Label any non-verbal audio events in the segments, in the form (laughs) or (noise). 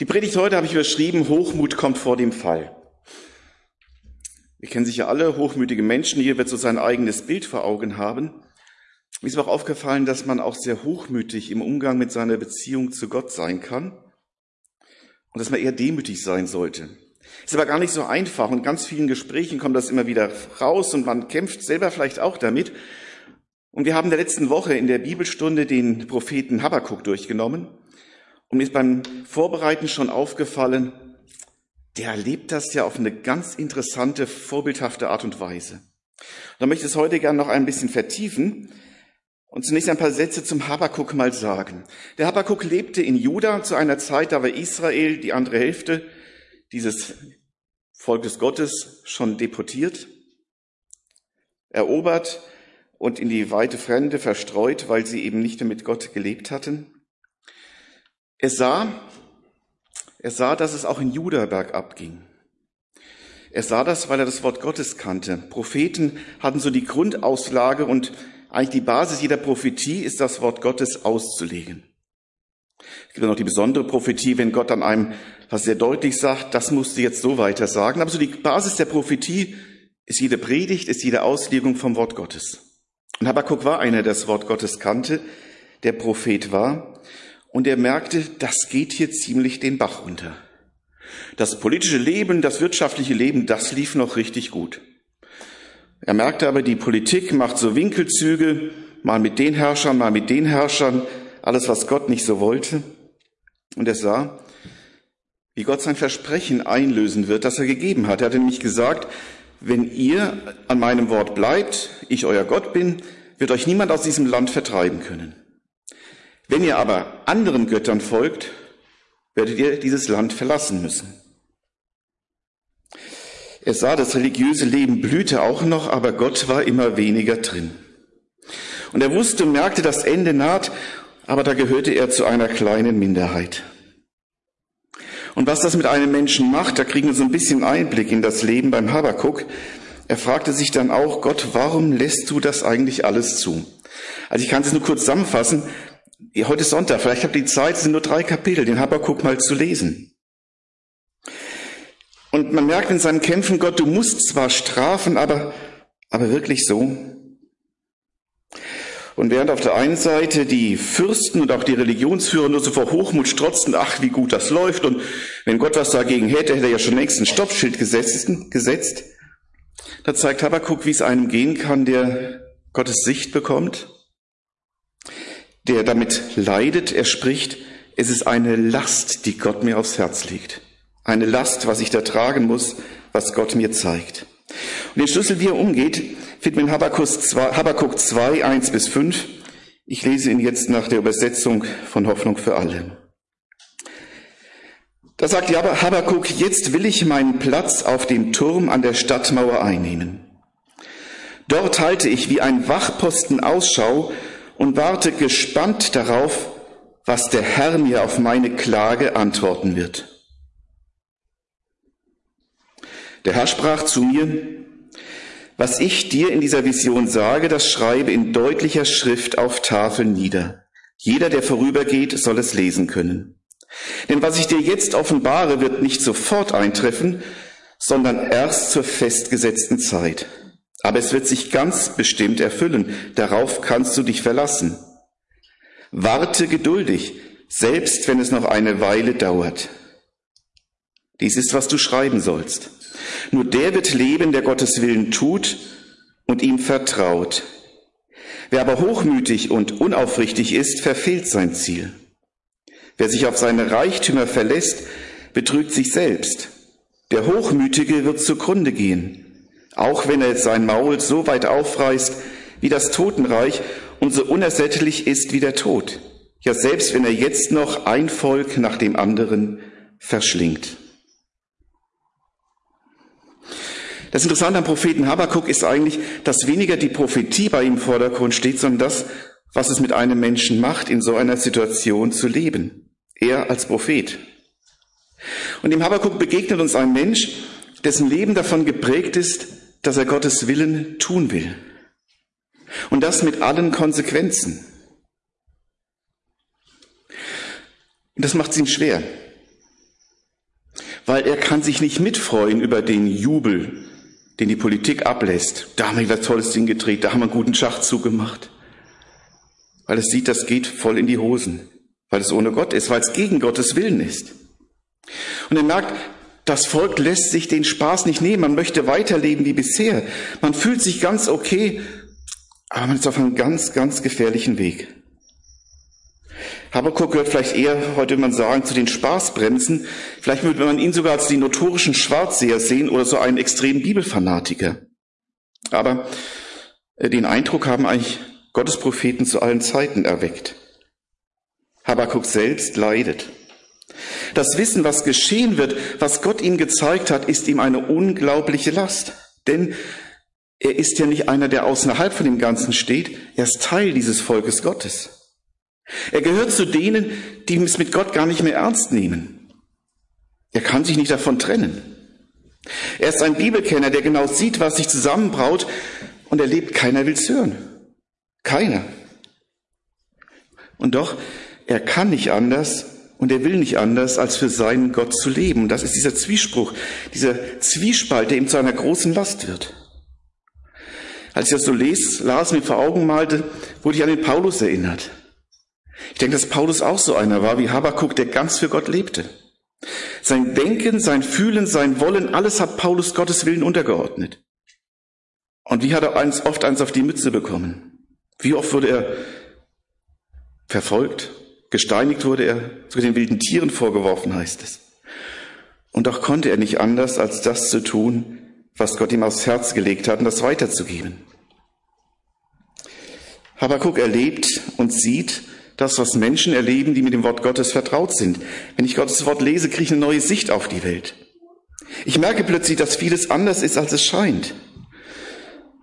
Die Predigt heute habe ich überschrieben, Hochmut kommt vor dem Fall. Wir kennen sicher alle hochmütige Menschen, hier wird so sein eigenes Bild vor Augen haben. Mir ist auch aufgefallen, dass man auch sehr hochmütig im Umgang mit seiner Beziehung zu Gott sein kann und dass man eher demütig sein sollte. Ist aber gar nicht so einfach und in ganz vielen Gesprächen kommt das immer wieder raus und man kämpft selber vielleicht auch damit. Und wir haben in der letzten Woche in der Bibelstunde den Propheten Habakkuk durchgenommen und mir ist beim Vorbereiten schon aufgefallen, der erlebt das ja auf eine ganz interessante, vorbildhafte Art und Weise. Da möchte ich es heute gerne noch ein bisschen vertiefen und zunächst ein paar Sätze zum Habakkuk mal sagen. Der Habakkuk lebte in Juda zu einer Zeit, da war Israel, die andere Hälfte dieses Volkes Gottes, schon deportiert, erobert und in die weite Fremde verstreut, weil sie eben nicht mehr mit Gott gelebt hatten. Er sah, er sah, dass es auch in Juda bergab ging. Er sah das, weil er das Wort Gottes kannte. Propheten hatten so die Grundauslage und eigentlich die Basis jeder Prophetie ist das Wort Gottes auszulegen. Es gibt noch die besondere Prophetie, wenn Gott an einem was sehr deutlich sagt, das musst du jetzt so weiter sagen. Aber so die Basis der Prophetie ist jede Predigt, ist jede Auslegung vom Wort Gottes. Und Habakkuk war einer, der das Wort Gottes kannte, der Prophet war und er merkte, das geht hier ziemlich den Bach runter. Das politische Leben, das wirtschaftliche Leben, das lief noch richtig gut. Er merkte aber, die Politik macht so Winkelzüge, mal mit den Herrschern, mal mit den Herrschern, alles, was Gott nicht so wollte. Und er sah, wie Gott sein Versprechen einlösen wird, das er gegeben hat. Er hatte nämlich gesagt, wenn ihr an meinem Wort bleibt, ich euer Gott bin, wird euch niemand aus diesem Land vertreiben können. Wenn ihr aber anderen Göttern folgt, werdet ihr dieses Land verlassen müssen. Er sah, das religiöse Leben blühte auch noch, aber Gott war immer weniger drin. Und er wusste und merkte, das Ende naht, aber da gehörte er zu einer kleinen Minderheit. Und was das mit einem Menschen macht, da kriegen wir so ein bisschen Einblick in das Leben beim Habakuk. Er fragte sich dann auch, Gott, warum lässt du das eigentlich alles zu? Also ich kann es nur kurz zusammenfassen heute ist Sonntag, vielleicht habt ihr die Zeit, es sind nur drei Kapitel, den Habakkuk mal zu lesen. Und man merkt in seinen Kämpfen, Gott, du musst zwar strafen, aber, aber wirklich so. Und während auf der einen Seite die Fürsten und auch die Religionsführer nur so vor Hochmut strotzten, ach, wie gut das läuft, und wenn Gott was dagegen hätte, hätte er ja schon längst ein Stoppschild gesetzt, gesetzt. Da zeigt Habakkuk, wie es einem gehen kann, der Gottes Sicht bekommt der damit leidet, er spricht, es ist eine Last, die Gott mir aufs Herz legt. Eine Last, was ich da tragen muss, was Gott mir zeigt. Und den Schlüssel, wie er umgeht, findet man in Habakkuk 2, Habakkuk 2, 1 bis 5. Ich lese ihn jetzt nach der Übersetzung von Hoffnung für alle. Da sagt Habakkuk, jetzt will ich meinen Platz auf dem Turm an der Stadtmauer einnehmen. Dort halte ich wie ein Wachposten Ausschau und warte gespannt darauf, was der Herr mir auf meine Klage antworten wird. Der Herr sprach zu mir, was ich dir in dieser Vision sage, das schreibe in deutlicher Schrift auf Tafeln nieder. Jeder, der vorübergeht, soll es lesen können. Denn was ich dir jetzt offenbare, wird nicht sofort eintreffen, sondern erst zur festgesetzten Zeit. Aber es wird sich ganz bestimmt erfüllen. Darauf kannst du dich verlassen. Warte geduldig, selbst wenn es noch eine Weile dauert. Dies ist, was du schreiben sollst. Nur der wird leben, der Gottes Willen tut und ihm vertraut. Wer aber hochmütig und unaufrichtig ist, verfehlt sein Ziel. Wer sich auf seine Reichtümer verlässt, betrügt sich selbst. Der Hochmütige wird zugrunde gehen auch wenn er sein Maul so weit aufreißt wie das Totenreich und so unersättlich ist wie der Tod. Ja, selbst wenn er jetzt noch ein Volk nach dem anderen verschlingt. Das Interessante am Propheten Habakkuk ist eigentlich, dass weniger die Prophetie bei ihm im Vordergrund steht, sondern das, was es mit einem Menschen macht, in so einer Situation zu leben. Er als Prophet. Und im Habakkuk begegnet uns ein Mensch, dessen Leben davon geprägt ist, dass er Gottes Willen tun will. Und das mit allen Konsequenzen. Und das macht es ihm schwer. weil er kann sich nicht mitfreuen über den Jubel, den die Politik ablässt. Da haben wir wieder tolles Ding gedreht, da haben wir einen guten Schachzug gemacht. Weil es sieht, das geht voll in die Hosen, weil es ohne Gott ist, weil es gegen Gottes Willen ist. Und er merkt, das Volk lässt sich den Spaß nicht nehmen, man möchte weiterleben wie bisher. Man fühlt sich ganz okay, aber man ist auf einem ganz, ganz gefährlichen Weg. Habakkuk gehört vielleicht eher, heute würde man sagen, zu den Spaßbremsen. Vielleicht würde man ihn sogar als die notorischen Schwarzseher sehen oder so einen extremen Bibelfanatiker. Aber äh, den Eindruck haben eigentlich Gottes Propheten zu allen Zeiten erweckt. Habakkuk selbst leidet. Das Wissen, was geschehen wird, was Gott ihm gezeigt hat, ist ihm eine unglaubliche Last. Denn er ist ja nicht einer, der außerhalb von dem Ganzen steht. Er ist Teil dieses Volkes Gottes. Er gehört zu denen, die es mit Gott gar nicht mehr ernst nehmen. Er kann sich nicht davon trennen. Er ist ein Bibelkenner, der genau sieht, was sich zusammenbraut und er lebt, keiner will's hören. Keiner. Und doch, er kann nicht anders und er will nicht anders, als für seinen Gott zu leben. Und das ist dieser Zwiespruch, dieser Zwiespalt, der ihm zu einer großen Last wird. Als ich das so les, las, mir vor Augen malte, wurde ich an den Paulus erinnert. Ich denke, dass Paulus auch so einer war wie Habakuk, der ganz für Gott lebte. Sein Denken, sein Fühlen, sein Wollen, alles hat Paulus Gottes Willen untergeordnet. Und wie hat er eins, oft eins auf die Mütze bekommen? Wie oft wurde er verfolgt, gesteinigt wurde er, zu den wilden Tieren vorgeworfen, heißt es. Und doch konnte er nicht anders, als das zu tun, was Gott ihm aufs Herz gelegt hat und das weiterzugeben. Habakuk erlebt und sieht, das, was Menschen erleben, die mit dem Wort Gottes vertraut sind. Wenn ich Gottes Wort lese, kriege ich eine neue Sicht auf die Welt. Ich merke plötzlich, dass vieles anders ist, als es scheint.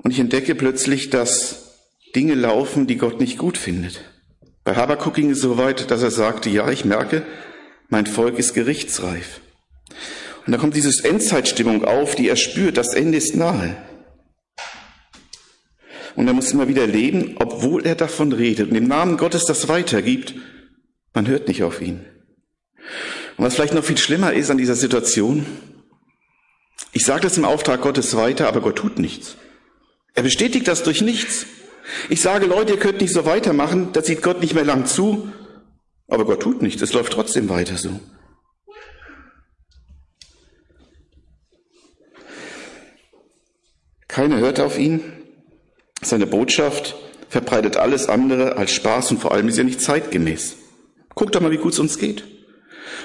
Und ich entdecke plötzlich, dass Dinge laufen, die Gott nicht gut findet. Bei Habakuk ging es so weit, dass er sagte, ja, ich merke, mein Volk ist gerichtsreif. Und da kommt diese Endzeitstimmung auf, die er spürt, das Ende ist nahe. Und er muss immer wieder leben, obwohl er davon redet und im Namen Gottes das weitergibt. Man hört nicht auf ihn. Und was vielleicht noch viel schlimmer ist an dieser Situation, ich sage das im Auftrag Gottes weiter, aber Gott tut nichts. Er bestätigt das durch nichts. Ich sage, Leute, ihr könnt nicht so weitermachen, da sieht Gott nicht mehr lang zu, aber Gott tut nichts, es läuft trotzdem weiter so. Keiner hört auf ihn, seine Botschaft verbreitet alles andere als Spaß und vor allem ist ja nicht zeitgemäß. Guck doch mal, wie gut es uns geht.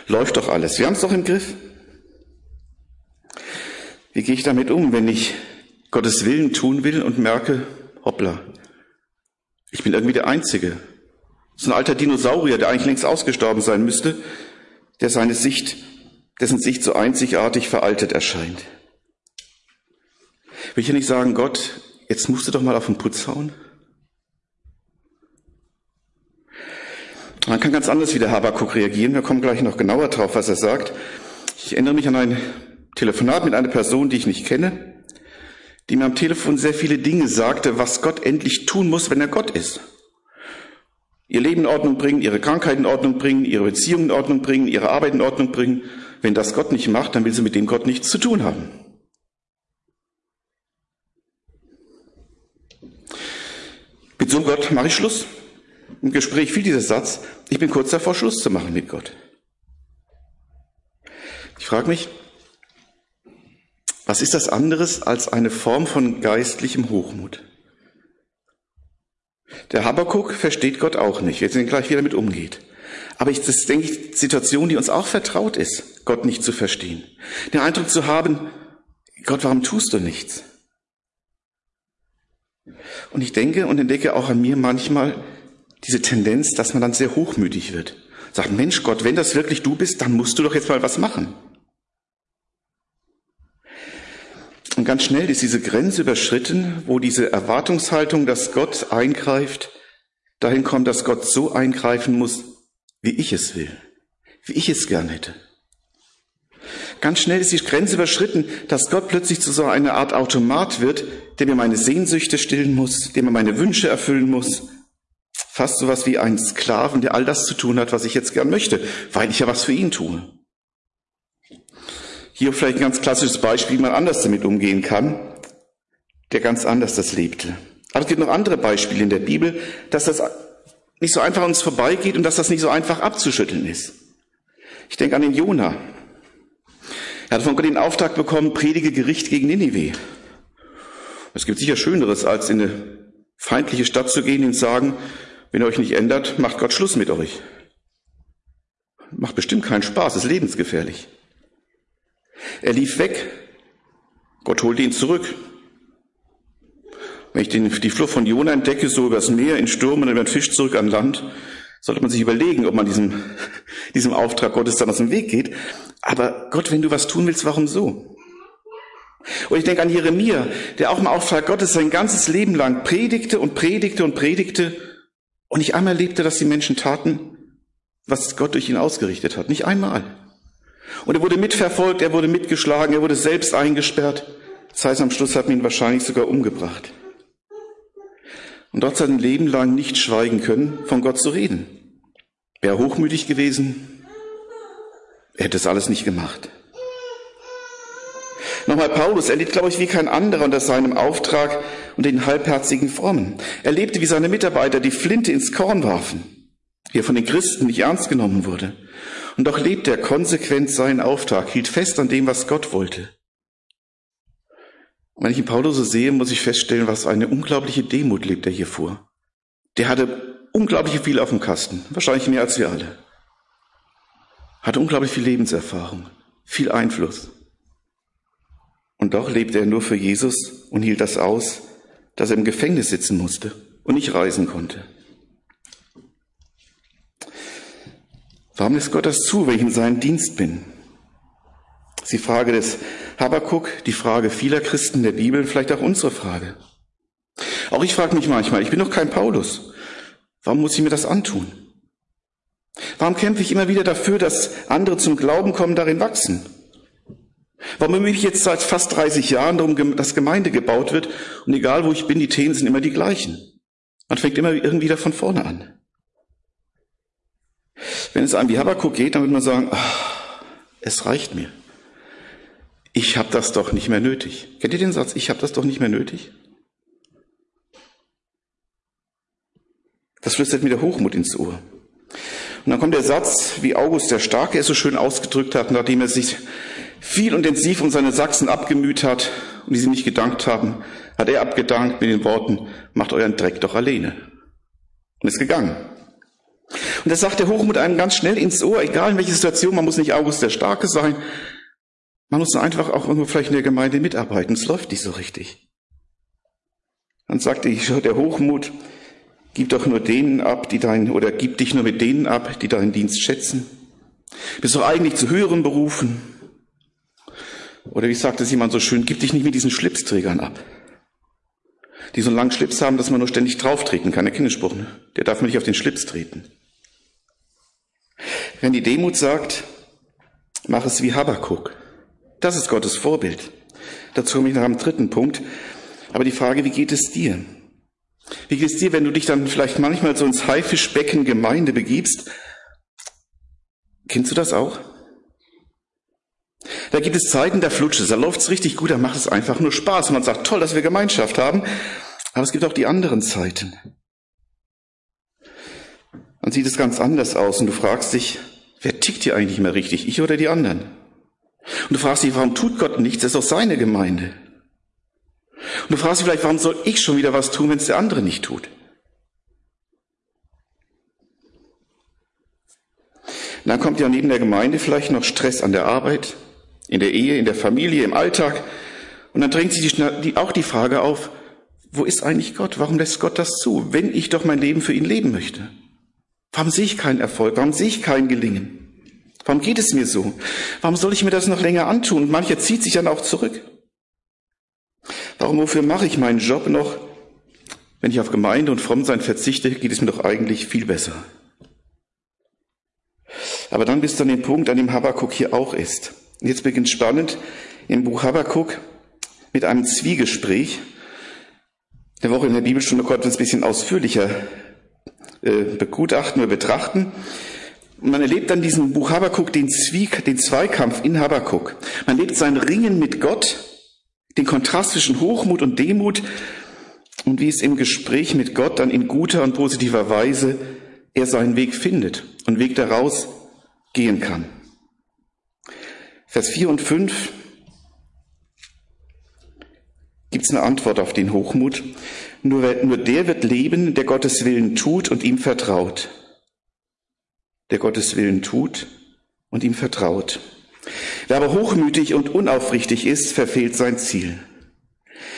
Läuft doch alles. Wir haben es doch im Griff. Wie gehe ich damit um, wenn ich Gottes Willen tun will und merke, hoppla, ich bin irgendwie der Einzige. So ein alter Dinosaurier, der eigentlich längst ausgestorben sein müsste, der seine Sicht, dessen Sicht so einzigartig veraltet erscheint. Will ich ja nicht sagen, Gott, Jetzt musst du doch mal auf den Putz hauen. Man kann ganz anders wie der Habakuk reagieren. Wir kommen gleich noch genauer drauf, was er sagt. Ich erinnere mich an ein Telefonat mit einer Person, die ich nicht kenne, die mir am Telefon sehr viele Dinge sagte, was Gott endlich tun muss, wenn er Gott ist. Ihr Leben in Ordnung bringen, ihre Krankheit in Ordnung bringen, ihre Beziehungen in Ordnung bringen, ihre Arbeit in Ordnung bringen. Wenn das Gott nicht macht, dann will sie mit dem Gott nichts zu tun haben. Mit so einem Gott mache ich Schluss. Im Gespräch fiel dieser Satz, ich bin kurz davor, Schluss zu machen mit Gott. Ich frage mich, was ist das anderes als eine Form von geistlichem Hochmut? Der Habakuk versteht Gott auch nicht, jetzt sehen gleich, wie er damit umgeht. Aber ich, das ist, denke ich, Situation, die uns auch vertraut ist, Gott nicht zu verstehen. Den Eindruck zu haben, Gott, warum tust du nichts? Und ich denke und entdecke auch an mir manchmal diese Tendenz, dass man dann sehr hochmütig wird. Sagt, Mensch Gott, wenn das wirklich du bist, dann musst du doch jetzt mal was machen. Und ganz schnell ist diese Grenze überschritten, wo diese Erwartungshaltung, dass Gott eingreift, dahin kommt, dass Gott so eingreifen muss, wie ich es will, wie ich es gern hätte. Ganz schnell ist die Grenze überschritten, dass Gott plötzlich zu so einer Art Automat wird, der mir meine Sehnsüchte stillen muss, der mir meine Wünsche erfüllen muss. Fast so was wie ein Sklaven, der all das zu tun hat, was ich jetzt gern möchte, weil ich ja was für ihn tue. Hier vielleicht ein ganz klassisches Beispiel, wie man anders damit umgehen kann, der ganz anders das lebte. Aber es gibt noch andere Beispiele in der Bibel, dass das nicht so einfach an uns vorbeigeht und dass das nicht so einfach abzuschütteln ist. Ich denke an den Jona. Er hat von Gott den Auftrag bekommen, predige Gericht gegen Ninive. Es gibt sicher Schöneres, als in eine feindliche Stadt zu gehen und sagen, wenn ihr euch nicht ändert, macht Gott Schluss mit euch. Macht bestimmt keinen Spaß, ist lebensgefährlich. Er lief weg. Gott holte ihn zurück. Wenn ich den, die Flucht von Jona entdecke, so übers Meer, in Sturm und über den Fisch zurück an Land, sollte man sich überlegen, ob man diesem, (laughs) diesem Auftrag Gottes dann aus dem Weg geht. Aber Gott, wenn du was tun willst, warum so? Und ich denke an Jeremia, der auch im Auftrag Gottes sein ganzes Leben lang predigte und predigte und predigte und nicht einmal erlebte, dass die Menschen taten, was Gott durch ihn ausgerichtet hat. Nicht einmal. Und er wurde mitverfolgt, er wurde mitgeschlagen, er wurde selbst eingesperrt. Das heißt, am Schluss hat man ihn wahrscheinlich sogar umgebracht. Und dort hat ein Leben lang nicht schweigen können, von Gott zu reden. Wäre hochmütig gewesen, er hätte es alles nicht gemacht. Nochmal Paulus, er lebt, glaube ich, wie kein anderer unter seinem Auftrag und den halbherzigen Frommen. Er lebte wie seine Mitarbeiter, die Flinte ins Korn warfen, wie er von den Christen nicht ernst genommen wurde. Und doch lebt er konsequent seinen Auftrag, hielt fest an dem, was Gott wollte. Und wenn ich ihn Paulus so sehe, muss ich feststellen, was eine unglaubliche Demut lebt er hier vor. Der hatte unglaublich viel auf dem Kasten, wahrscheinlich mehr als wir alle. Hatte unglaublich viel Lebenserfahrung, viel Einfluss. Und doch lebte er nur für Jesus und hielt das aus, dass er im Gefängnis sitzen musste und nicht reisen konnte. Warum lässt Gott das zu, wenn ich in seinem Dienst bin? Das ist die Frage des Habakkuk, die Frage vieler Christen der Bibel, vielleicht auch unsere Frage. Auch ich frage mich manchmal, ich bin doch kein Paulus. Warum muss ich mir das antun? Warum kämpfe ich immer wieder dafür, dass andere zum Glauben kommen, darin wachsen? Warum bemühe ich jetzt seit fast 30 Jahren darum, dass Gemeinde gebaut wird und egal wo ich bin, die Themen sind immer die gleichen. Man fängt immer irgendwie wieder von vorne an. Wenn es einem wie Habakkuk geht, dann wird man sagen, ach, es reicht mir. Ich habe das doch nicht mehr nötig. Kennt ihr den Satz, ich habe das doch nicht mehr nötig? Das flüstert mir der Hochmut ins Ohr. Und dann kommt der Satz, wie August der Starke es so schön ausgedrückt hat, nachdem er sich viel intensiv um seine Sachsen abgemüht hat und die sie nicht gedankt haben, hat er abgedankt mit den Worten, macht euren Dreck doch alleine. Und ist gegangen. Und das sagt der Hochmut einem ganz schnell ins Ohr, egal in welcher Situation, man muss nicht August der Starke sein, man muss einfach auch irgendwo vielleicht in der Gemeinde mitarbeiten, es läuft nicht so richtig. Dann sagte ich, der Hochmut, gib doch nur denen ab, die deinen, oder gib dich nur mit denen ab, die deinen Dienst schätzen. Bist doch eigentlich zu höheren berufen. Oder wie sagt es jemand so schön, gib dich nicht mit diesen Schlipsträgern ab. Die so einen langen Schlips haben, dass man nur ständig drauftreten kann. Der Kinderspruch, ne? Der darf man nicht auf den Schlips treten. Wenn die Demut sagt, mach es wie Habakuk. Das ist Gottes Vorbild. Dazu komme ich nach einem dritten Punkt. Aber die Frage, wie geht es dir? Wie geht es dir, wenn du dich dann vielleicht manchmal so ins Haifischbecken Gemeinde begibst? Kennst du das auch? Da gibt es Zeiten, da flutscht es, da läuft es richtig gut, da macht es einfach nur Spaß. Man sagt, toll, dass wir Gemeinschaft haben. Aber es gibt auch die anderen Zeiten. Dann sieht es ganz anders aus und du fragst dich, wer tickt hier eigentlich mehr richtig, ich oder die anderen? Und du fragst dich, warum tut Gott nichts? Das ist doch seine Gemeinde. Und du fragst dich vielleicht, warum soll ich schon wieder was tun, wenn es der andere nicht tut? Dann kommt ja neben der Gemeinde vielleicht noch Stress an der Arbeit, in der Ehe, in der Familie, im Alltag. Und dann drängt sich die, auch die Frage auf, wo ist eigentlich Gott? Warum lässt Gott das zu, wenn ich doch mein Leben für ihn leben möchte? Warum sehe ich keinen Erfolg? Warum sehe ich kein Gelingen? Warum geht es mir so? Warum soll ich mir das noch länger antun? Und mancher zieht sich dann auch zurück. Warum, wofür mache ich meinen Job noch? Wenn ich auf Gemeinde und Frommsein verzichte, geht es mir doch eigentlich viel besser. Aber dann bis zu dem Punkt, an dem Habakkuk hier auch ist. Und jetzt beginnt spannend im Buch Habakkuk mit einem Zwiegespräch. Der Woche in der Bibelstunde konnten es ein bisschen ausführlicher begutachten oder betrachten. Man erlebt dann diesem Buch Habakuk den, Zwiek, den Zweikampf in Habakuk. Man erlebt sein Ringen mit Gott, den Kontrast zwischen Hochmut und Demut und wie es im Gespräch mit Gott dann in guter und positiver Weise er seinen Weg findet und Weg daraus gehen kann. Vers 4 und 5 gibt es eine Antwort auf den Hochmut. Nur, nur der wird leben, der Gottes Willen tut und ihm vertraut. Der Gottes Willen tut und ihm vertraut. Wer aber hochmütig und unaufrichtig ist, verfehlt sein Ziel.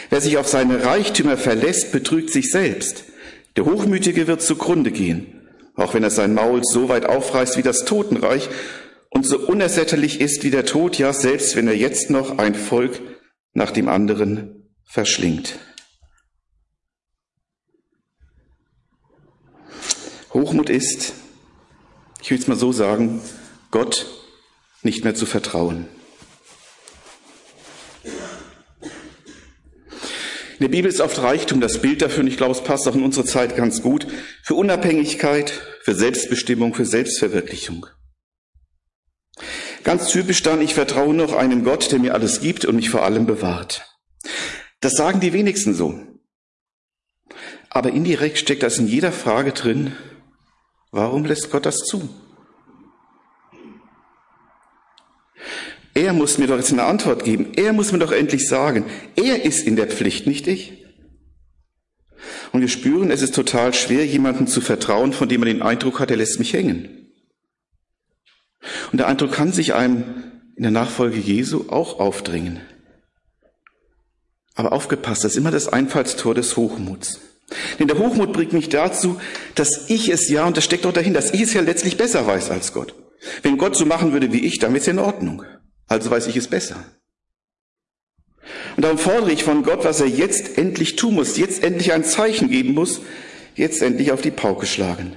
Wer sich auf seine Reichtümer verlässt, betrügt sich selbst. Der Hochmütige wird zugrunde gehen, auch wenn er sein Maul so weit aufreißt wie das Totenreich und so unersättlich ist wie der Tod, ja selbst wenn er jetzt noch ein Volk nach dem anderen verschlingt. Hochmut ist, ich will es mal so sagen, Gott nicht mehr zu vertrauen. In der Bibel ist oft Reichtum das Bild dafür, und ich glaube, es passt auch in unsere Zeit ganz gut, für Unabhängigkeit, für Selbstbestimmung, für Selbstverwirklichung. Ganz typisch dann, ich vertraue noch einem Gott, der mir alles gibt und mich vor allem bewahrt. Das sagen die wenigsten so. Aber indirekt steckt das in jeder Frage drin, warum lässt Gott das zu? Er muss mir doch jetzt eine Antwort geben. Er muss mir doch endlich sagen. Er ist in der Pflicht, nicht ich. Und wir spüren, es ist total schwer, jemandem zu vertrauen, von dem man den Eindruck hat, er lässt mich hängen. Und der Eindruck kann sich einem in der Nachfolge Jesu auch aufdringen. Aber aufgepasst, das ist immer das Einfallstor des Hochmuts. Denn der Hochmut bringt mich dazu, dass ich es ja, und das steckt doch dahin, dass ich es ja letztlich besser weiß als Gott. Wenn Gott so machen würde wie ich, dann wäre es in Ordnung. Also weiß ich es besser. Und darum fordere ich von Gott, was er jetzt endlich tun muss, jetzt endlich ein Zeichen geben muss, jetzt endlich auf die Pauke schlagen.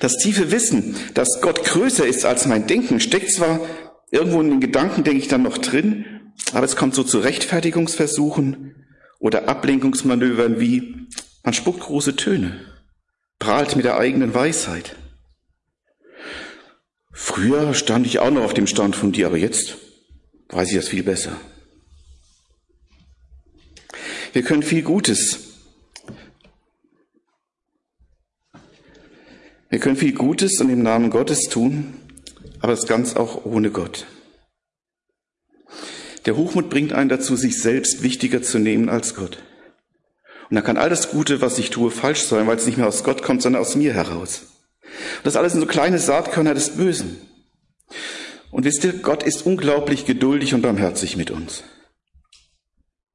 Das tiefe Wissen, dass Gott größer ist als mein Denken, steckt zwar irgendwo in den Gedanken, denke ich, dann noch drin, aber es kommt so zu Rechtfertigungsversuchen oder Ablenkungsmanövern wie, man spuckt große Töne, prahlt mit der eigenen Weisheit. Früher stand ich auch noch auf dem Stand von dir, aber jetzt weiß ich das viel besser. Wir können viel Gutes Wir können viel Gutes und im Namen Gottes tun, aber es ganz auch ohne Gott. Der Hochmut bringt einen dazu, sich selbst wichtiger zu nehmen als Gott. Und dann kann all das Gute, was ich tue, falsch sein, weil es nicht mehr aus Gott kommt, sondern aus mir heraus. Und das alles sind so kleine Saatkörner des Bösen. Und wisst ihr, Gott ist unglaublich geduldig und barmherzig mit uns.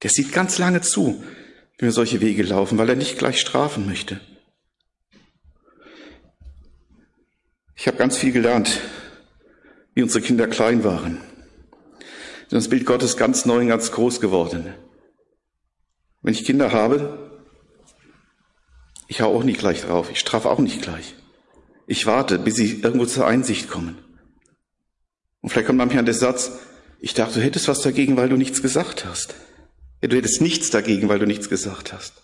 Der sieht ganz lange zu, wenn wir solche Wege laufen, weil er nicht gleich strafen möchte. Ich habe ganz viel gelernt, wie unsere Kinder klein waren. Das Bild Gottes ganz neu und ganz groß geworden. Wenn ich Kinder habe, ich hau auch nicht gleich drauf, ich strafe auch nicht gleich. Ich warte, bis sie irgendwo zur Einsicht kommen. Und vielleicht kommt manchmal der Satz, ich dachte, du hättest was dagegen, weil du nichts gesagt hast. Du hättest nichts dagegen, weil du nichts gesagt hast.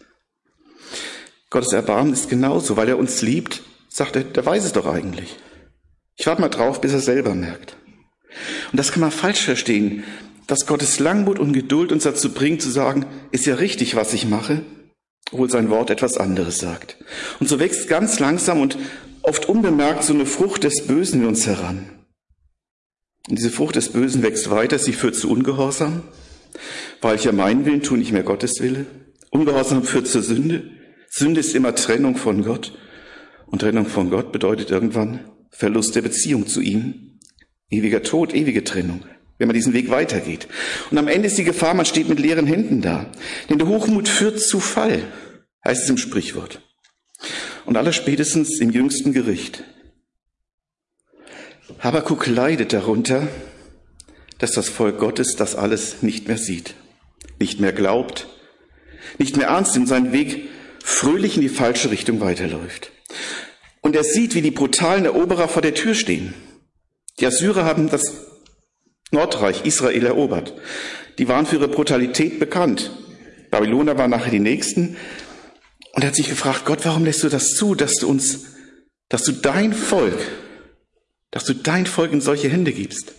Gottes Erbarmen ist genauso, weil er uns liebt, sagt er, der weiß es doch eigentlich. Ich warte mal drauf, bis er selber merkt. Und das kann man falsch verstehen, dass Gottes Langmut und Geduld uns dazu bringt zu sagen, ist ja richtig, was ich mache, obwohl sein Wort etwas anderes sagt. Und so wächst ganz langsam und oft unbemerkt so eine Frucht des Bösen in uns heran. Und diese Frucht des Bösen wächst weiter, sie führt zu Ungehorsam, weil ich ja meinen Willen tue, nicht mehr Gottes Wille. Ungehorsam führt zur Sünde. Sünde ist immer Trennung von Gott. Und Trennung von Gott bedeutet irgendwann Verlust der Beziehung zu ihm, ewiger Tod, ewige Trennung, wenn man diesen Weg weitergeht. Und am Ende ist die Gefahr, man steht mit leeren Händen da. Denn der Hochmut führt zu Fall, heißt es im Sprichwort. Und aller spätestens im jüngsten Gericht. Habakuk leidet darunter, dass das Volk Gottes das alles nicht mehr sieht, nicht mehr glaubt, nicht mehr ernst in seinen Weg fröhlich in die falsche Richtung weiterläuft. Und er sieht, wie die brutalen Eroberer vor der Tür stehen. Die Assyrer haben das Nordreich Israel erobert. Die waren für ihre Brutalität bekannt. Babyloner waren nachher die Nächsten. Und er hat sich gefragt, Gott, warum lässt du das zu, dass du uns dass du dein Volk, dass du dein Volk in solche Hände gibst.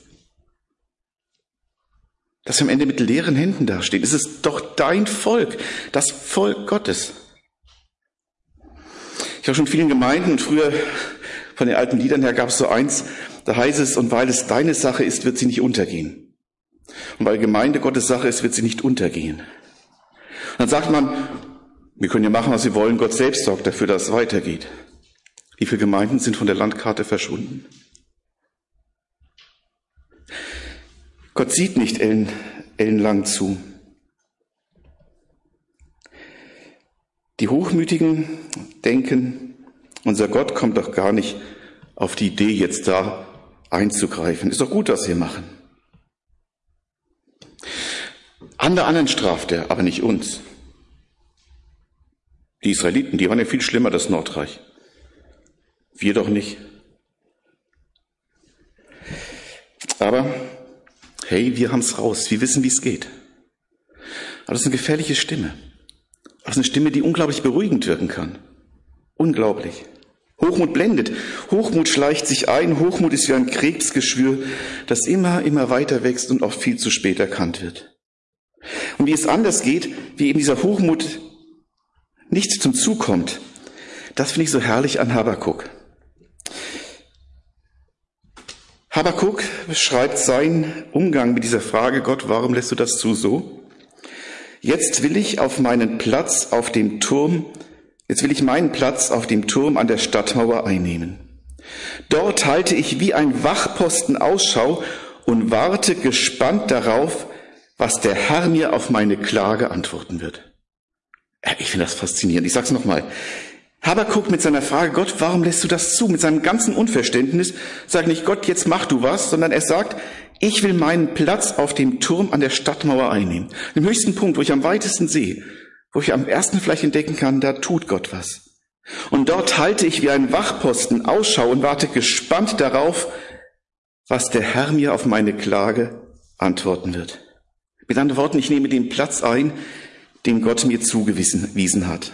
Dass wir am Ende mit leeren Händen dastehen. Es ist doch dein Volk, das Volk Gottes. Ich war schon in vielen Gemeinden und früher von den alten Liedern her gab es so eins, da heißt es, und weil es deine Sache ist, wird sie nicht untergehen. Und weil Gemeinde Gottes Sache ist, wird sie nicht untergehen. Und dann sagt man, wir können ja machen, was wir wollen, Gott selbst sorgt dafür, dass es weitergeht. Wie viele Gemeinden sind von der Landkarte verschwunden? Gott sieht nicht ellen, ellenlang zu. Die Hochmütigen denken, unser Gott kommt doch gar nicht auf die Idee, jetzt da einzugreifen. Ist doch gut, was wir machen. Andere anderen straft er, aber nicht uns. Die Israeliten, die waren ja viel schlimmer, das Nordreich. Wir doch nicht. Aber hey, wir haben's raus. Wir wissen, wie es geht. Aber das ist eine gefährliche Stimme. Das ist eine Stimme, die unglaublich beruhigend wirken kann. Unglaublich. Hochmut blendet. Hochmut schleicht sich ein. Hochmut ist wie ein Krebsgeschwür, das immer, immer weiter wächst und oft viel zu spät erkannt wird. Und wie es anders geht, wie eben dieser Hochmut nicht zum Zug kommt, das finde ich so herrlich an Habakuk. Habakuk beschreibt seinen Umgang mit dieser Frage, Gott, warum lässt du das zu so? Jetzt will ich auf meinen Platz auf dem Turm, jetzt will ich meinen Platz auf dem Turm an der Stadtmauer einnehmen. Dort halte ich wie ein Wachposten Ausschau und warte gespannt darauf, was der Herr mir auf meine Klage antworten wird. Ich finde das faszinierend. Ich sage es nochmal. Habakuk mit seiner Frage, Gott, warum lässt du das zu? Mit seinem ganzen Unverständnis sagt nicht, Gott, jetzt mach du was, sondern er sagt, ich will meinen Platz auf dem Turm an der Stadtmauer einnehmen. Im höchsten Punkt, wo ich am weitesten sehe, wo ich am ersten vielleicht entdecken kann, da tut Gott was. Und dort halte ich wie ein Wachposten Ausschau und warte gespannt darauf, was der Herr mir auf meine Klage antworten wird. Mit anderen Worten, ich nehme den Platz ein, den Gott mir zugewiesen hat.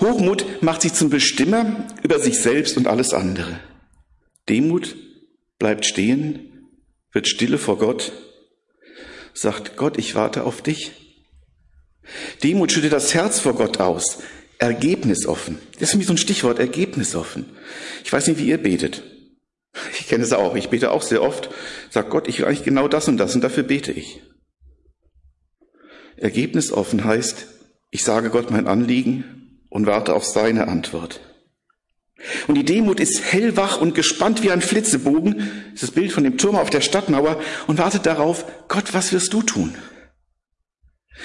Hochmut macht sich zum Bestimmer über sich selbst und alles andere. Demut bleibt stehen, wird stille vor Gott, sagt Gott, ich warte auf dich. Demut schüttet das Herz vor Gott aus, ergebnisoffen. Das ist für mich so ein Stichwort, ergebnisoffen. Ich weiß nicht, wie ihr betet. Ich kenne es auch. Ich bete auch sehr oft. Sag Gott, ich will eigentlich genau das und das und dafür bete ich. Ergebnisoffen heißt, ich sage Gott mein Anliegen und warte auf seine Antwort. Und die Demut ist hellwach und gespannt wie ein Flitzebogen, das ist das Bild von dem Turm auf der Stadtmauer, und wartet darauf, Gott, was wirst du tun?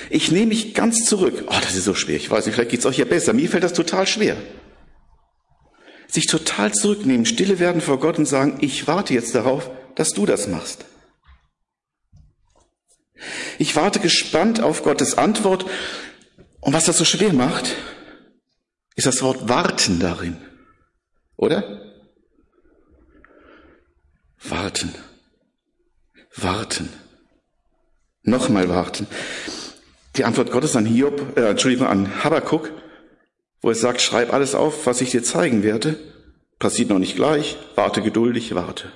Ich nehme mich ganz zurück. Oh, das ist so schwer. Ich weiß nicht, vielleicht geht's euch ja besser. Mir fällt das total schwer. Sich total zurücknehmen, stille werden vor Gott und sagen, ich warte jetzt darauf, dass du das machst. Ich warte gespannt auf Gottes Antwort. Und was das so schwer macht, ist das Wort warten darin. Oder? Warten. Warten. Nochmal warten. Die Antwort Gottes an Hiob, äh, Entschuldigung, an Habakkuk, wo es sagt, schreib alles auf, was ich dir zeigen werde. Passiert noch nicht gleich, warte geduldig, warte.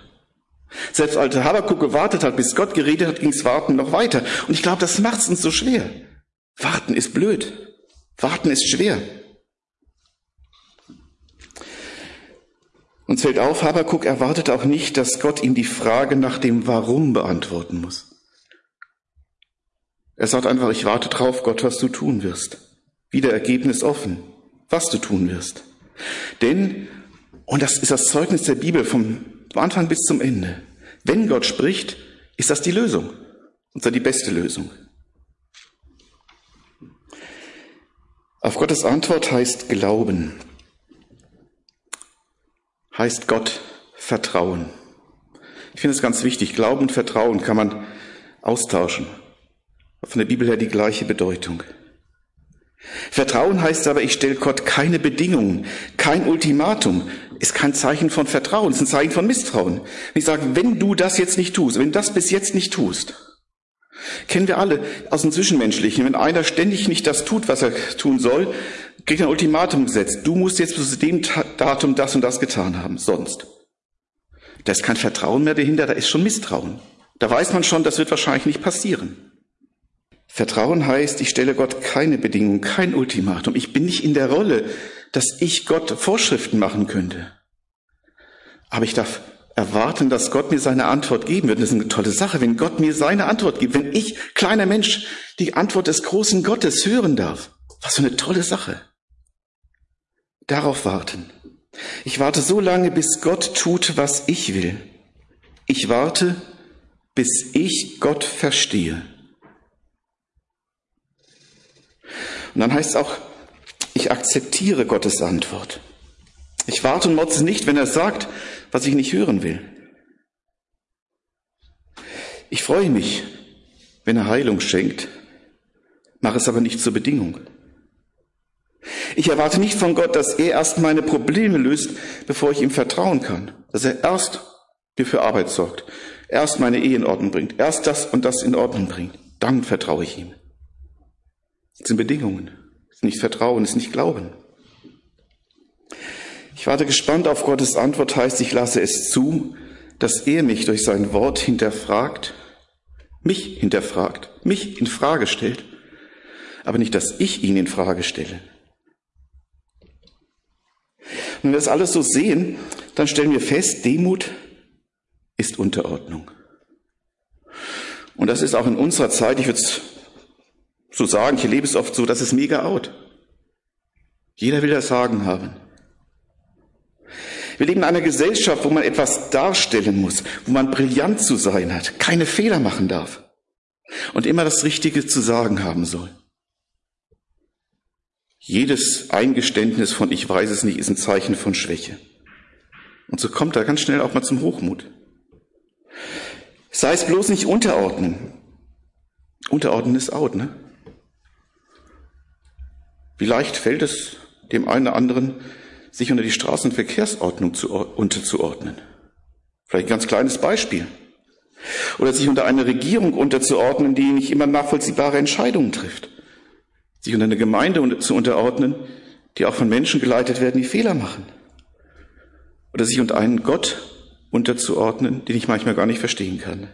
Selbst als Habakkuk gewartet hat, bis Gott geredet hat, ging's Warten noch weiter. Und ich glaube, das macht's uns so schwer. Warten ist blöd. Warten ist schwer. Uns fällt auf, Habakkuk erwartet auch nicht, dass Gott ihm die Frage nach dem Warum beantworten muss. Er sagt einfach, ich warte drauf, Gott, was du tun wirst. Wieder Ergebnis offen, was du tun wirst. Denn, und das ist das Zeugnis der Bibel vom Anfang bis zum Ende. Wenn Gott spricht, ist das die Lösung. Und zwar die beste Lösung. Auf Gottes Antwort heißt Glauben. Heißt Gott vertrauen. Ich finde es ganz wichtig. Glauben und Vertrauen kann man austauschen. Von der Bibel her die gleiche Bedeutung. Vertrauen heißt aber, ich stelle Gott keine Bedingungen, kein Ultimatum, ist kein Zeichen von Vertrauen, ist ein Zeichen von Misstrauen. Ich sage, wenn du das jetzt nicht tust, wenn du das bis jetzt nicht tust, kennen wir alle aus dem Zwischenmenschlichen, wenn einer ständig nicht das tut, was er tun soll, kriegt ein Ultimatum gesetzt. Du musst jetzt bis zu dem Datum das und das getan haben, sonst. Da ist kein Vertrauen mehr dahinter, da ist schon Misstrauen. Da weiß man schon, das wird wahrscheinlich nicht passieren. Vertrauen heißt, ich stelle Gott keine Bedingungen, kein Ultimatum. Ich bin nicht in der Rolle, dass ich Gott Vorschriften machen könnte. Aber ich darf erwarten, dass Gott mir seine Antwort geben wird. Das ist eine tolle Sache, wenn Gott mir seine Antwort gibt, wenn ich, kleiner Mensch, die Antwort des großen Gottes hören darf. Was für eine tolle Sache. Darauf warten. Ich warte so lange, bis Gott tut, was ich will. Ich warte, bis ich Gott verstehe. Und dann heißt es auch, ich akzeptiere Gottes Antwort. Ich warte und motze nicht, wenn er sagt, was ich nicht hören will. Ich freue mich, wenn er Heilung schenkt, mache es aber nicht zur Bedingung. Ich erwarte nicht von Gott, dass er erst meine Probleme löst, bevor ich ihm vertrauen kann. Dass er erst mir für Arbeit sorgt, erst meine Ehe in Ordnung bringt, erst das und das in Ordnung bringt. Dann vertraue ich ihm. Das sind Bedingungen. Das ist nicht Vertrauen, das ist nicht Glauben. Ich warte gespannt auf Gottes Antwort, heißt, ich lasse es zu, dass er mich durch sein Wort hinterfragt, mich hinterfragt, mich in Frage stellt, aber nicht, dass ich ihn in Frage stelle. Und wenn wir das alles so sehen, dann stellen wir fest, Demut ist Unterordnung. Und das ist auch in unserer Zeit, ich würde es so sagen, ich erlebe es oft so, das ist mega out. Jeder will das Sagen haben. Wir leben in einer Gesellschaft, wo man etwas darstellen muss, wo man brillant zu sein hat, keine Fehler machen darf und immer das Richtige zu sagen haben soll. Jedes Eingeständnis von ich weiß es nicht ist ein Zeichen von Schwäche. Und so kommt er ganz schnell auch mal zum Hochmut. Sei es bloß nicht unterordnen. Unterordnen ist out, ne? Wie leicht fällt es dem einen oder anderen, sich unter die Straßenverkehrsordnung zu, unterzuordnen? Vielleicht ein ganz kleines Beispiel. Oder sich unter eine Regierung unterzuordnen, die nicht immer nachvollziehbare Entscheidungen trifft. Sich unter eine Gemeinde zu unterordnen, die auch von Menschen geleitet werden, die Fehler machen. Oder sich unter einen Gott unterzuordnen, den ich manchmal gar nicht verstehen kann.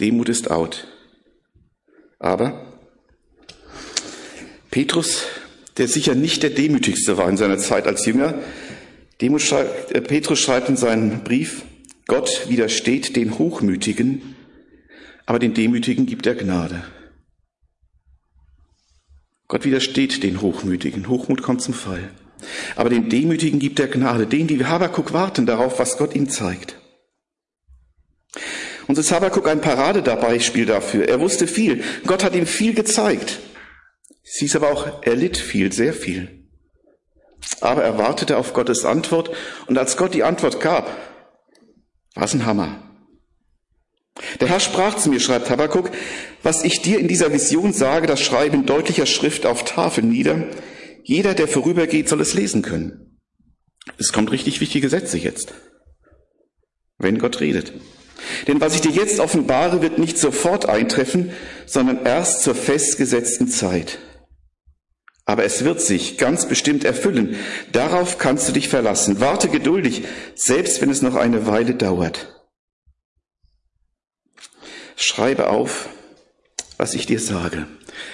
Demut ist out. Aber Petrus, der sicher nicht der demütigste war in seiner Zeit als Jünger, äh, Petrus schreibt in seinem Brief, Gott widersteht den Hochmütigen, aber den Demütigen gibt er Gnade. Gott widersteht den Hochmütigen. Hochmut kommt zum Fall. Aber den Demütigen gibt er Gnade. Denen, die Habakuk warten darauf, was Gott ihnen zeigt. Und so ist Habakuk ein Paradebeispiel dafür. Er wusste viel. Gott hat ihm viel gezeigt. Sie ist aber auch, er litt viel, sehr viel. Aber er wartete auf Gottes Antwort und als Gott die Antwort gab, war es ein Hammer. Der Herr sprach zu mir, schreibt Habakkuk, was ich dir in dieser Vision sage, das schreibe in deutlicher Schrift auf Tafeln nieder. Jeder, der vorübergeht, soll es lesen können. Es kommt richtig wichtige Sätze jetzt. Wenn Gott redet. Denn was ich dir jetzt offenbare, wird nicht sofort eintreffen, sondern erst zur festgesetzten Zeit. Aber es wird sich ganz bestimmt erfüllen. Darauf kannst du dich verlassen. Warte geduldig, selbst wenn es noch eine Weile dauert. Schreibe auf, was ich dir sage.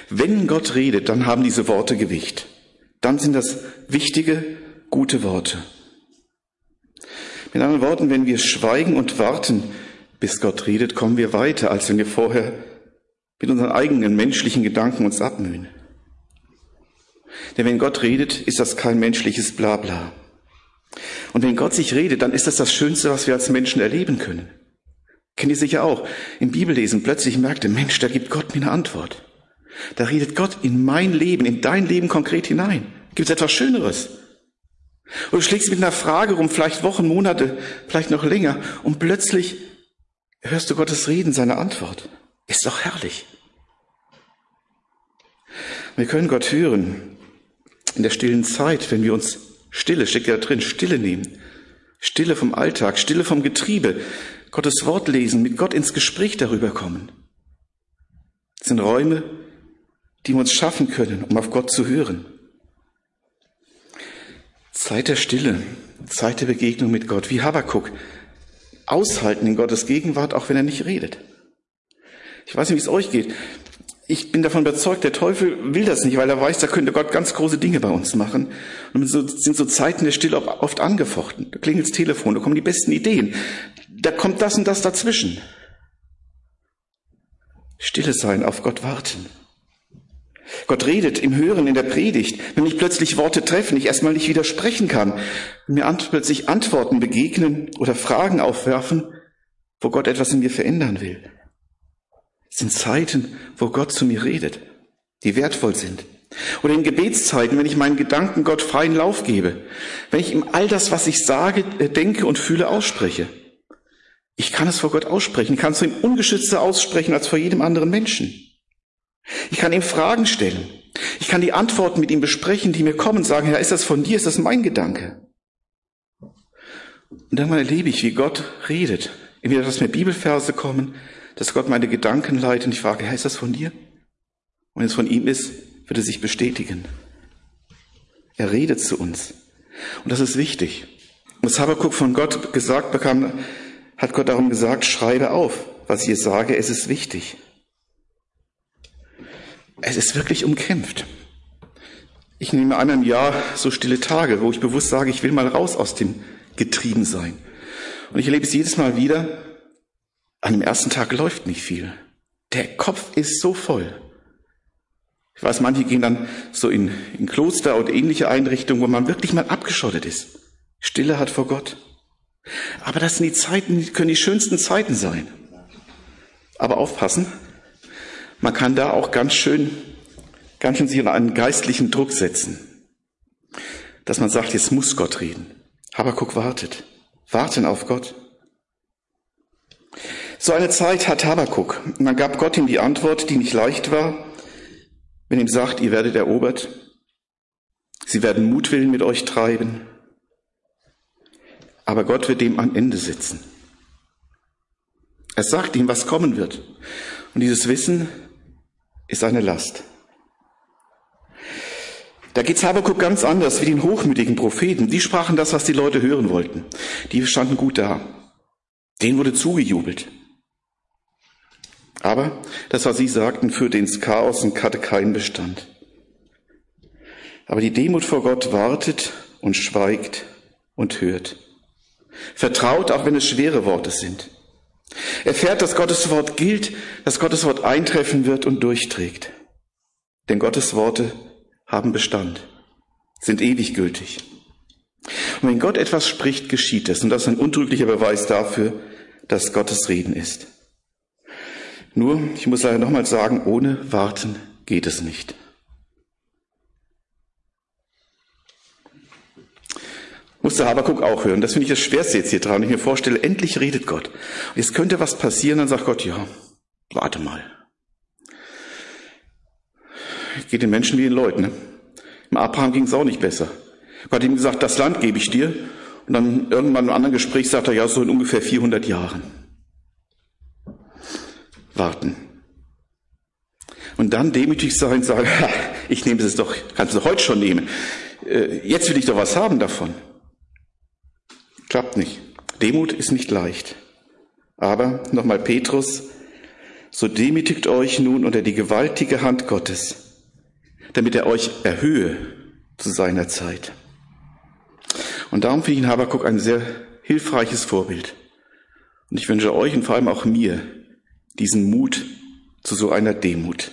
Wenn Gott redet, dann haben diese Worte Gewicht. Dann sind das wichtige, gute Worte. Mit anderen Worten, wenn wir schweigen und warten, bis Gott redet, kommen wir weiter, als wenn wir vorher mit unseren eigenen menschlichen Gedanken uns abmühen. Denn wenn Gott redet, ist das kein menschliches Blabla. Und wenn Gott sich redet, dann ist das das Schönste, was wir als Menschen erleben können. Kennt ihr sicher auch. Im Bibellesen plötzlich merkte, Mensch, da gibt Gott mir eine Antwort. Da redet Gott in mein Leben, in dein Leben konkret hinein. Gibt es etwas Schöneres? Und du schlägst mit einer Frage rum, vielleicht Wochen, Monate, vielleicht noch länger, und plötzlich hörst du Gottes Reden, seine Antwort. Ist doch herrlich. Wir können Gott hören, in der stillen Zeit, wenn wir uns Stille, steckt ja drin, Stille nehmen. Stille vom Alltag, Stille vom Getriebe, Gottes Wort lesen, mit Gott ins Gespräch darüber kommen. Das sind Räume, die wir uns schaffen können, um auf Gott zu hören. Zeit der Stille, Zeit der Begegnung mit Gott, wie Habakuk. Aushalten in Gottes Gegenwart, auch wenn er nicht redet. Ich weiß nicht, wie es euch geht. Ich bin davon überzeugt, der Teufel will das nicht, weil er weiß, da könnte Gott ganz große Dinge bei uns machen. Und so sind so Zeiten der Stille oft angefochten. Da klingelt das Telefon, da kommen die besten Ideen. Da kommt das und das dazwischen. Stille sein, auf Gott warten. Gott redet im Hören, in der Predigt. Wenn mich plötzlich Worte treffen, ich erstmal nicht widersprechen kann, mir plötzlich Antworten begegnen oder Fragen aufwerfen, wo Gott etwas in mir verändern will. Es sind Zeiten, wo Gott zu mir redet, die wertvoll sind. Oder in Gebetszeiten, wenn ich meinen Gedanken Gott freien Lauf gebe, wenn ich ihm all das, was ich sage, äh, denke und fühle, ausspreche. Ich kann es vor Gott aussprechen, ich kann es ihm ungeschützter aussprechen als vor jedem anderen Menschen. Ich kann ihm Fragen stellen. Ich kann die Antworten mit ihm besprechen, die mir kommen, sagen, Herr, ist das von dir, ist das mein Gedanke? Und dann erlebe ich, wie Gott redet. Entweder, dass mir Bibelverse kommen, dass Gott meine Gedanken leitet und ich frage, Herr, ist das von dir? Und wenn es von ihm ist, wird er sich bestätigen. Er redet zu uns. Und das ist wichtig. Was Habakkuk von Gott gesagt bekam, hat Gott darum gesagt, schreibe auf, was ich sage, es ist wichtig. Es ist wirklich umkämpft. Ich nehme einmal im Jahr so stille Tage, wo ich bewusst sage, ich will mal raus aus dem Getriebensein. Und ich erlebe es jedes Mal wieder, an dem ersten Tag läuft nicht viel. Der Kopf ist so voll. Ich weiß, manche gehen dann so in, in Kloster oder ähnliche Einrichtungen, wo man wirklich mal abgeschottet ist. Stille hat vor Gott. Aber das sind die Zeiten, können die schönsten Zeiten sein. Aber aufpassen, man kann da auch ganz schön, ganz schön sich unter einen geistlichen Druck setzen. Dass man sagt, jetzt muss Gott reden. Habakuk wartet. Warten auf Gott. So eine Zeit hat Habakuk. Und dann gab Gott ihm die Antwort, die nicht leicht war, wenn ihm sagt, ihr werdet erobert. Sie werden Mutwillen mit euch treiben. Aber Gott wird dem am Ende sitzen. Er sagt ihm, was kommen wird. Und dieses Wissen ist eine Last. Da geht's Habakuk ganz anders wie den hochmütigen Propheten. Die sprachen das, was die Leute hören wollten. Die standen gut da. Denen wurde zugejubelt. Aber das, was sie sagten, führte ins Chaos und hatte keinen Bestand. Aber die Demut vor Gott wartet und schweigt und hört. Vertraut, auch wenn es schwere Worte sind. Erfährt, dass Gottes Wort gilt, dass Gottes Wort eintreffen wird und durchträgt. Denn Gottes Worte haben Bestand, sind ewig gültig. Und wenn Gott etwas spricht, geschieht es. Und das ist ein untrüglicher Beweis dafür, dass Gottes Reden ist. Nur, ich muss leider nochmal sagen, ohne Warten geht es nicht. Musste Habakuk auch hören. Das finde ich das Schwerste jetzt hier dran. Wenn ich mir vorstelle, endlich redet Gott. Und jetzt könnte was passieren, dann sagt Gott, ja, warte mal. Geht den Menschen wie den Leuten. Ne? Im Abraham ging es auch nicht besser. Gott hat ihm gesagt, das Land gebe ich dir. Und dann irgendwann im anderen Gespräch sagt er, ja, so in ungefähr 400 Jahren warten. Und dann demütig sein sagen, ich nehme es doch, kannst du heute schon nehmen. Äh, jetzt will ich doch was haben davon. Klappt nicht. Demut ist nicht leicht. Aber nochmal Petrus, so demütigt euch nun unter die gewaltige Hand Gottes, damit er euch erhöhe zu seiner Zeit. Und darum finde ich in Habakkuk ein sehr hilfreiches Vorbild. Und ich wünsche euch und vor allem auch mir, diesen Mut zu so einer Demut.